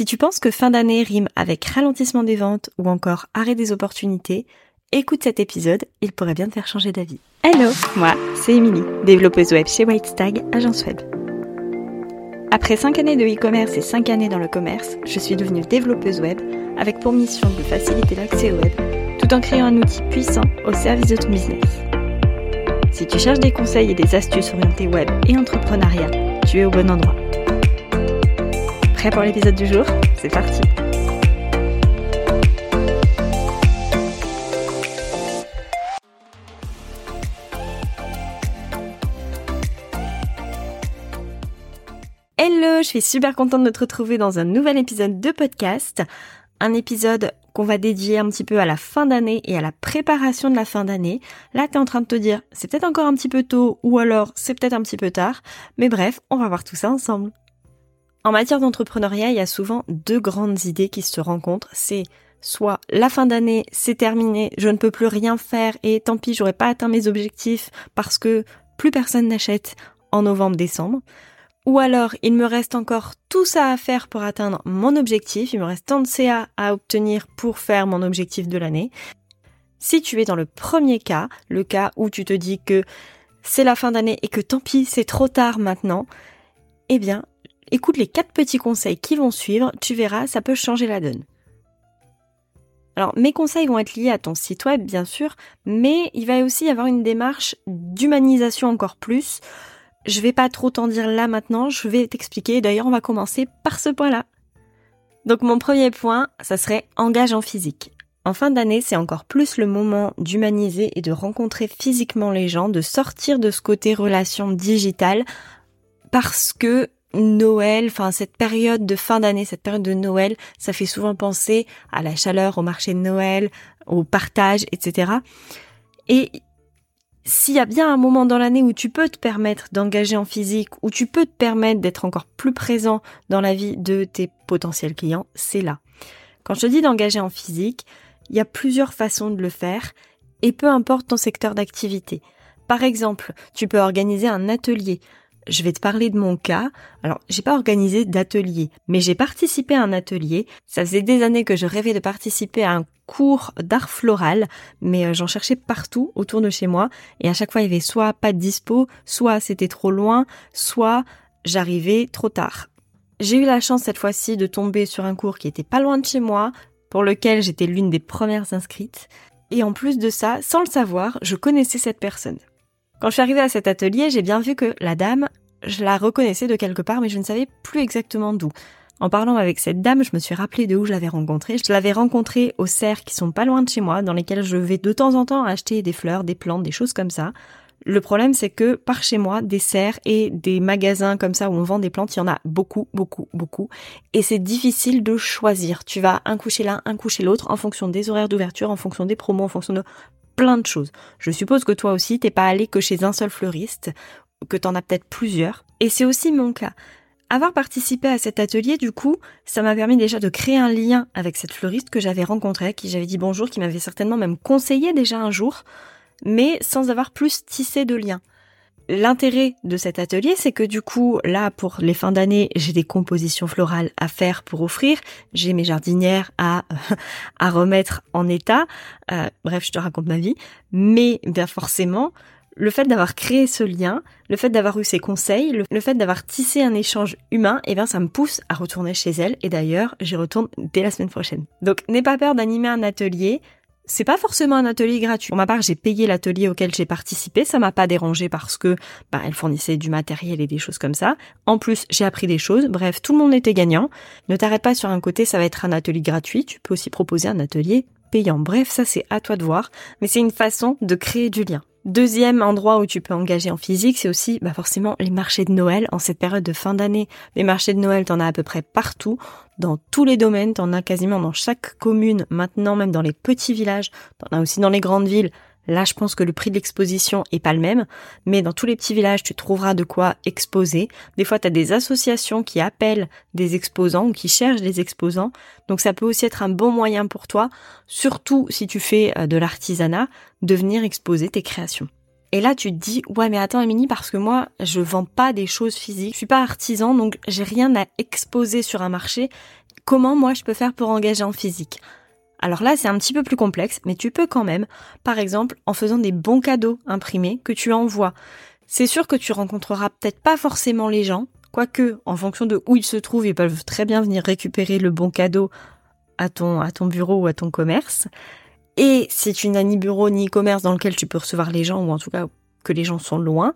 Si tu penses que fin d'année rime avec ralentissement des ventes ou encore arrêt des opportunités, écoute cet épisode, il pourrait bien te faire changer d'avis. Hello, moi, c'est Émilie, développeuse web chez Whitestag, agence web. Après 5 années de e-commerce et 5 années dans le commerce, je suis devenue développeuse web avec pour mission de faciliter l'accès au web tout en créant un outil puissant au service de ton business. Si tu cherches des conseils et des astuces orientées web et entrepreneuriat, tu es au bon endroit. Prêt pour l'épisode du jour C'est parti Hello, je suis super contente de te retrouver dans un nouvel épisode de podcast. Un épisode qu'on va dédier un petit peu à la fin d'année et à la préparation de la fin d'année. Là, tu es en train de te dire, c'est peut-être encore un petit peu tôt ou alors c'est peut-être un petit peu tard. Mais bref, on va voir tout ça ensemble. En matière d'entrepreneuriat, il y a souvent deux grandes idées qui se rencontrent. C'est soit la fin d'année, c'est terminé, je ne peux plus rien faire et tant pis, j'aurais pas atteint mes objectifs parce que plus personne n'achète en novembre-décembre. Ou alors, il me reste encore tout ça à faire pour atteindre mon objectif, il me reste tant de CA à obtenir pour faire mon objectif de l'année. Si tu es dans le premier cas, le cas où tu te dis que c'est la fin d'année et que tant pis, c'est trop tard maintenant, eh bien, Écoute les quatre petits conseils qui vont suivre, tu verras, ça peut changer la donne. Alors, mes conseils vont être liés à ton site web, bien sûr, mais il va aussi y avoir une démarche d'humanisation encore plus. Je vais pas trop t'en dire là maintenant, je vais t'expliquer. D'ailleurs, on va commencer par ce point-là. Donc, mon premier point, ça serait engage en physique. En fin d'année, c'est encore plus le moment d'humaniser et de rencontrer physiquement les gens, de sortir de ce côté relation digitale, parce que Noël, enfin cette période de fin d'année, cette période de Noël, ça fait souvent penser à la chaleur, au marché de Noël, au partage, etc. Et s'il y a bien un moment dans l'année où tu peux te permettre d'engager en physique, où tu peux te permettre d'être encore plus présent dans la vie de tes potentiels clients, c'est là. Quand je te dis d'engager en physique, il y a plusieurs façons de le faire, et peu importe ton secteur d'activité. Par exemple, tu peux organiser un atelier, je vais te parler de mon cas. Alors, j'ai pas organisé d'atelier, mais j'ai participé à un atelier. Ça faisait des années que je rêvais de participer à un cours d'art floral, mais euh, j'en cherchais partout autour de chez moi, et à chaque fois il y avait soit pas de dispo, soit c'était trop loin, soit j'arrivais trop tard. J'ai eu la chance cette fois-ci de tomber sur un cours qui était pas loin de chez moi, pour lequel j'étais l'une des premières inscrites, et en plus de ça, sans le savoir, je connaissais cette personne. Quand je suis arrivée à cet atelier, j'ai bien vu que la dame, je la reconnaissais de quelque part, mais je ne savais plus exactement d'où. En parlant avec cette dame, je me suis rappelé de où je l'avais rencontrée. Je l'avais rencontrée aux serres qui sont pas loin de chez moi, dans lesquelles je vais de temps en temps acheter des fleurs, des plantes, des choses comme ça. Le problème, c'est que par chez moi, des serres et des magasins comme ça où on vend des plantes, il y en a beaucoup, beaucoup, beaucoup. Et c'est difficile de choisir. Tu vas un coucher l'un, un coucher l'autre en fonction des horaires d'ouverture, en fonction des promos, en fonction de plein de choses. Je suppose que toi aussi, t'es pas allé que chez un seul fleuriste, que t'en as peut-être plusieurs. Et c'est aussi mon cas. Avoir participé à cet atelier, du coup, ça m'a permis déjà de créer un lien avec cette fleuriste que j'avais rencontrée, qui j'avais dit bonjour, qui m'avait certainement même conseillé déjà un jour, mais sans avoir plus tissé de lien. L'intérêt de cet atelier, c'est que du coup, là, pour les fins d'année, j'ai des compositions florales à faire pour offrir, j'ai mes jardinières à, à remettre en état. Euh, bref, je te raconte ma vie. Mais bien forcément, le fait d'avoir créé ce lien, le fait d'avoir eu ces conseils, le, fait d'avoir tissé un échange humain, eh bien ça me pousse à retourner chez elle. Et d'ailleurs, j'y retourne dès la semaine prochaine. Donc n'aie pas peur d'animer un atelier. C'est pas forcément un atelier gratuit. Pour ma part, j'ai payé l'atelier auquel j'ai participé. Ça m'a pas dérangé parce que bah, elle fournissait du matériel et des choses comme ça. En plus, j'ai appris des choses. Bref, tout le monde était gagnant. Ne t'arrête pas sur un côté, ça va être un atelier gratuit. Tu peux aussi proposer un atelier payant. Bref, ça c'est à toi de voir. Mais c'est une façon de créer du lien. Deuxième endroit où tu peux engager en physique, c'est aussi bah forcément les marchés de Noël en cette période de fin d'année. Les marchés de Noël, t'en as à peu près partout, dans tous les domaines, t'en as quasiment dans chaque commune, maintenant même dans les petits villages, t'en as aussi dans les grandes villes. Là, je pense que le prix de l'exposition est pas le même, mais dans tous les petits villages, tu trouveras de quoi exposer. Des fois, tu des associations qui appellent des exposants ou qui cherchent des exposants. Donc ça peut aussi être un bon moyen pour toi, surtout si tu fais euh, de l'artisanat, de venir exposer tes créations. Et là, tu te dis, ouais, mais attends, Émilie, parce que moi, je vends pas des choses physiques. Je suis pas artisan, donc j'ai rien à exposer sur un marché. Comment moi, je peux faire pour engager en physique? Alors là, c'est un petit peu plus complexe, mais tu peux quand même, par exemple, en faisant des bons cadeaux imprimés que tu envoies. C'est sûr que tu rencontreras peut-être pas forcément les gens, quoique, en fonction de où ils se trouvent, ils peuvent très bien venir récupérer le bon cadeau à ton, à ton bureau ou à ton commerce. Et si tu n'as ni bureau ni commerce dans lequel tu peux recevoir les gens, ou en tout cas que les gens sont loin,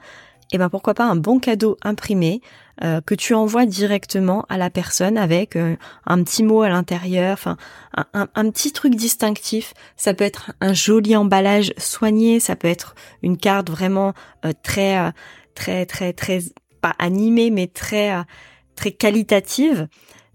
et eh ben pourquoi pas un bon cadeau imprimé euh, que tu envoies directement à la personne avec euh, un petit mot à l'intérieur, enfin un, petit truc distinctif. Ça peut être un joli emballage soigné, ça peut être une carte vraiment euh, très très très très pas animée mais très très qualitative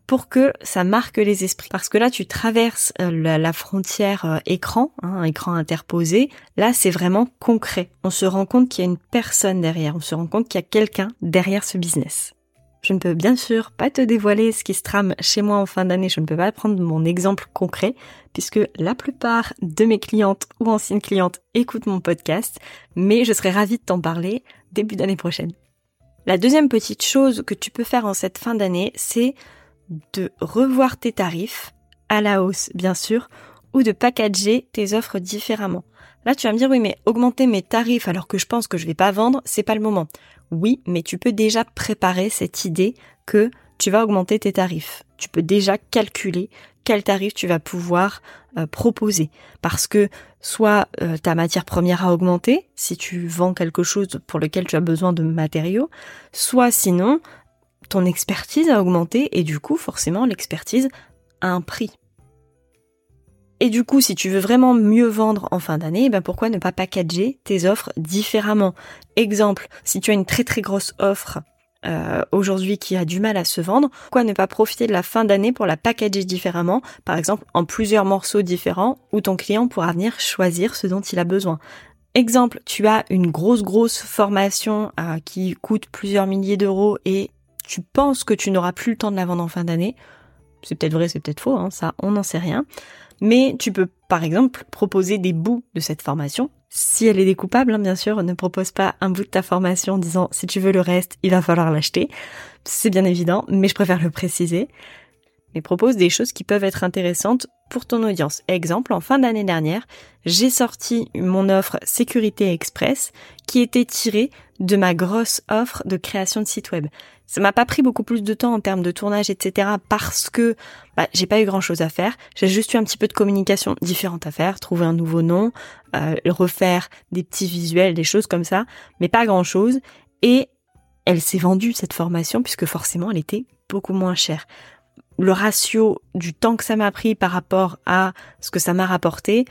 pour que ça marque les esprits. Parce que là, tu traverses euh, la, frontière euh, écran, hein, écran interposé. Là, c'est vraiment concret. On se rend compte qu'il y a une personne derrière. On se rend compte qu'il y a quelqu'un derrière ce business. Je ne peux bien sûr pas te dévoiler ce qui se trame chez moi en fin d'année. Je ne peux pas prendre mon exemple concret puisque la plupart de mes clientes ou anciennes clientes écoutent mon podcast, mais je serais ravie de t'en parler début d'année prochaine. La deuxième petite chose que tu peux faire en cette fin d'année, c'est de revoir tes tarifs, à la hausse bien sûr, ou de packager tes offres différemment. Là, tu vas me dire, oui, mais augmenter mes tarifs alors que je pense que je vais pas vendre, c'est pas le moment. Oui, mais tu peux déjà préparer cette idée que tu vas augmenter tes tarifs. Tu peux déjà calculer quel tarif tu vas pouvoir euh, proposer. Parce que soit euh, ta matière première a augmenté, si tu vends quelque chose pour lequel tu as besoin de matériaux, soit sinon, ton expertise a augmenté et du coup, forcément, l'expertise a un prix. Et du coup, si tu veux vraiment mieux vendre en fin d'année, ben pourquoi ne pas packager tes offres différemment? Exemple, si tu as une très très grosse offre euh, aujourd'hui qui a du mal à se vendre, pourquoi ne pas profiter de la fin d'année pour la packager différemment, par exemple en plusieurs morceaux différents où ton client pourra venir choisir ce dont il a besoin. Exemple, tu as une grosse grosse formation euh, qui coûte plusieurs milliers d'euros et tu penses que tu n'auras plus le temps de la vendre en fin d'année. C'est peut-être vrai, c'est peut-être faux, hein, ça, on n'en sait rien. Mais tu peux, par exemple, proposer des bouts de cette formation. Si elle est découpable, hein, bien sûr, ne propose pas un bout de ta formation en disant si tu veux le reste, il va falloir l'acheter. C'est bien évident, mais je préfère le préciser. Mais propose des choses qui peuvent être intéressantes pour ton audience. Exemple, en fin d'année dernière, j'ai sorti mon offre Sécurité Express qui était tirée de ma grosse offre de création de site web. Ça m'a pas pris beaucoup plus de temps en termes de tournage, etc. parce que bah, j'ai pas eu grand chose à faire. J'ai juste eu un petit peu de communication différente à faire, trouver un nouveau nom, euh, refaire des petits visuels, des choses comme ça, mais pas grand chose. Et elle s'est vendue cette formation puisque forcément elle était beaucoup moins chère le ratio du temps que ça m'a pris par rapport à ce que ça m'a rapporté,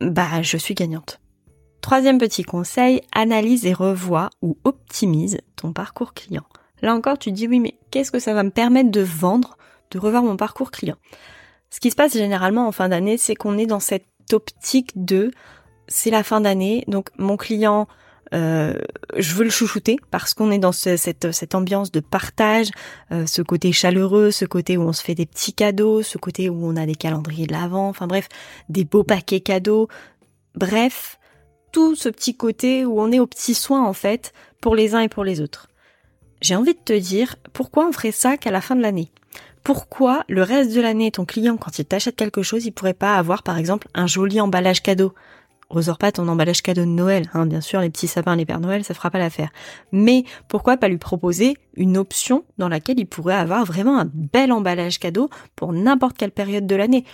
bah je suis gagnante. Troisième petit conseil, analyse et revois ou optimise ton parcours client. Là encore, tu te dis oui, mais qu'est-ce que ça va me permettre de vendre, de revoir mon parcours client? Ce qui se passe généralement en fin d'année, c'est qu'on est dans cette optique de c'est la fin d'année, donc mon client euh, je veux le chouchouter parce qu'on est dans cette, cette ambiance de partage, euh, ce côté chaleureux, ce côté où on se fait des petits cadeaux, ce côté où on a des calendriers de l'avant, enfin bref, des beaux paquets cadeaux. Bref, tout ce petit côté où on est aux petits soins en fait pour les uns et pour les autres. J'ai envie de te dire pourquoi on ferait ça qu'à la fin de l'année? Pourquoi le reste de l'année, ton client, quand il t'achète quelque chose, il pourrait pas avoir par exemple un joli emballage cadeau? Ressors pas ton emballage cadeau de Noël, hein, bien sûr, les petits sapins, les Pères Noël, ça fera pas l'affaire. Mais pourquoi pas lui proposer une option dans laquelle il pourrait avoir vraiment un bel emballage cadeau pour n'importe quelle période de l'année?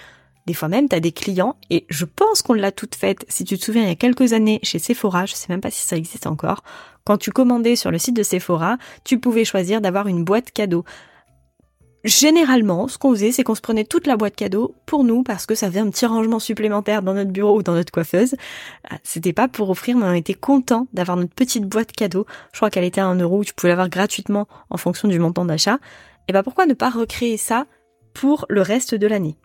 Des fois même, tu as des clients, et je pense qu'on l'a toute faite, si tu te souviens, il y a quelques années, chez Sephora, je sais même pas si ça existe encore, quand tu commandais sur le site de Sephora, tu pouvais choisir d'avoir une boîte cadeau. Généralement, ce qu'on faisait, c'est qu'on se prenait toute la boîte cadeau pour nous parce que ça faisait un petit rangement supplémentaire dans notre bureau ou dans notre coiffeuse. Ah, c'était pas pour offrir, mais on était content d'avoir notre petite boîte cadeau. Je crois qu'elle était à un euro, tu pouvais l'avoir gratuitement en fonction du montant d'achat. Et bah pourquoi ne pas recréer ça pour le reste de l'année?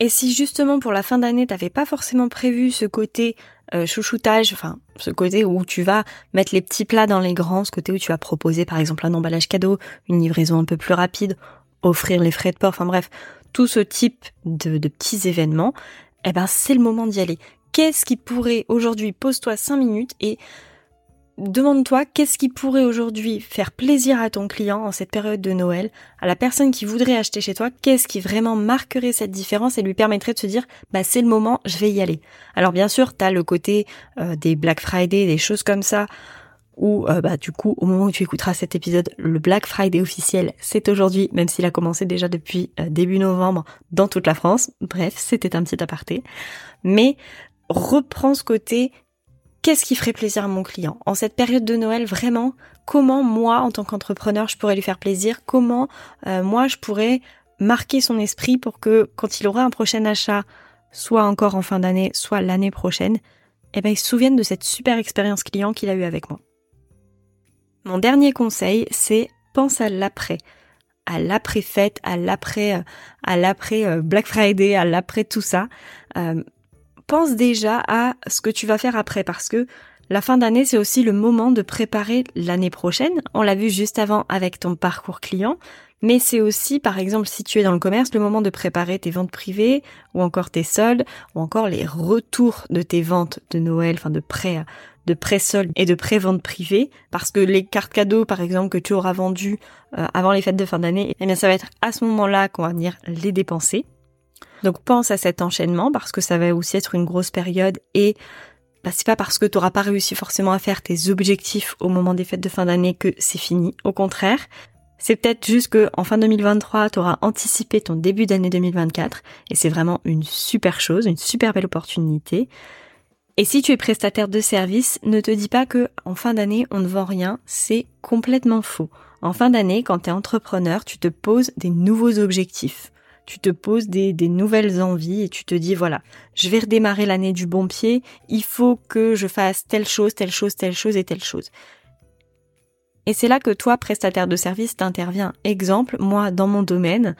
Et si justement pour la fin d'année, t'avais pas forcément prévu ce côté euh, chouchoutage, enfin ce côté où tu vas mettre les petits plats dans les grands, ce côté où tu vas proposer par exemple un emballage cadeau, une livraison un peu plus rapide, offrir les frais de port, enfin bref, tout ce type de, de petits événements, eh ben c'est le moment d'y aller. qu'est-ce qui pourrait aujourd'hui, pose-toi 5 minutes et demande-toi qu'est-ce qui pourrait aujourd'hui faire plaisir à ton client en cette période de Noël, à la personne qui voudrait acheter chez toi, qu'est-ce qui vraiment marquerait cette différence et lui permettrait de se dire bah c'est le moment, je vais y aller? Alors bien sûr, tu as le côté euh, des Black Friday, des choses comme ça où euh, bah du coup au moment où tu écouteras cet épisode, le Black Friday officiel, c'est aujourd'hui, même s'il a commencé déjà depuis euh, début novembre dans toute la France. Bref, c'était un petit aparté. Mais reprends ce côté qu'est-ce qui ferait plaisir à mon client? En cette période de Noël, vraiment, comment moi, en tant qu'entrepreneur, je pourrais lui faire plaisir? Comment euh, moi, je pourrais marquer son esprit pour que quand il aura un prochain achat, soit encore en fin d'année, soit l'année prochaine, eh ben, il se souvienne de cette super expérience client qu'il a eue avec moi. Mon dernier conseil, c'est pense à l'après. À l'après fête, à l'après, euh, à l'après euh, Black Friday, à l'après tout ça pense déjà à ce que tu vas faire après parce que la fin d'année, c'est aussi le moment de préparer l'année prochaine. On l'a vu juste avant avec ton parcours client, mais c'est aussi, par exemple, si tu es dans le commerce, le moment de préparer tes ventes privées, ou encore tes soldes, ou encore les retours de tes ventes de Noël, enfin de prêt, de pré-soldes et de pré-ventes privées, parce que les cartes cadeaux, par exemple, que tu auras vendues euh, avant les fêtes de fin d'année, eh bien, ça va être à ce moment-là qu'on va venir les dépenser. Donc pense à cet enchaînement parce que ça va aussi être une grosse période et bah, c'est pas parce que tu n'auras pas réussi forcément à faire tes objectifs au moment des fêtes de fin d'année que c'est fini. Au contraire, c'est peut-être juste que en fin 2023, tu auras anticipé ton début d'année 2024 et c'est vraiment une super chose, une super belle opportunité. Et si tu es prestataire de service, ne te dis pas que en fin d'année on ne vend rien, c'est complètement faux. En fin d'année, quand tu es entrepreneur, tu te poses des nouveaux objectifs tu te poses des, nouvelles envies et tu te dis voilà, je vais redémarrer l'année du bon pied, il faut que je fasse telle chose, telle chose, telle chose et telle chose. Et c'est là que toi, prestataire de service, t'interviens. Exemple, moi, dans mon domaine,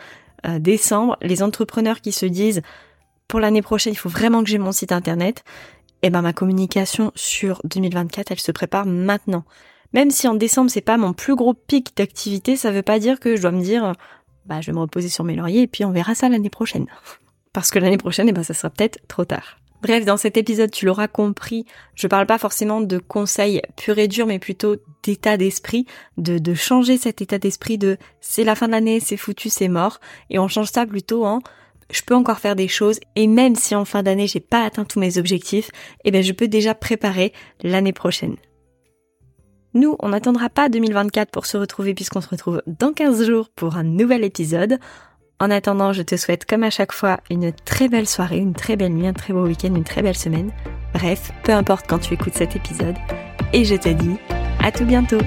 euh, décembre, les entrepreneurs qui se disent pour l'année prochaine, il faut vraiment que j'ai mon site internet, et eh ben ma communication sur 2024, elle se prépare maintenant. Même si en décembre c'est pas mon plus gros pic d'activité, ça veut pas dire que je dois me dire bah, je vais me reposer sur mes lauriers et puis on verra ça l'année prochaine. Parce que l'année prochaine, eh ben, ça sera peut-être trop tard. Bref, dans cet épisode, tu l'auras compris, je parle pas forcément de conseils purs et durs, mais plutôt d'état d'esprit, de, de changer cet état d'esprit de c'est la fin de l'année, c'est foutu, c'est mort, et on change ça plutôt en je peux encore faire des choses, et même si en fin d'année j'ai pas atteint tous mes objectifs, eh ben je peux déjà préparer l'année prochaine. Nous, on n'attendra pas 2024 pour se retrouver puisqu'on se retrouve dans 15 jours pour un nouvel épisode. En attendant, je te souhaite comme à chaque fois une très belle soirée, une très belle nuit, un très beau week-end, une très belle semaine. Bref, peu importe quand tu écoutes cet épisode. Et je te dis à tout bientôt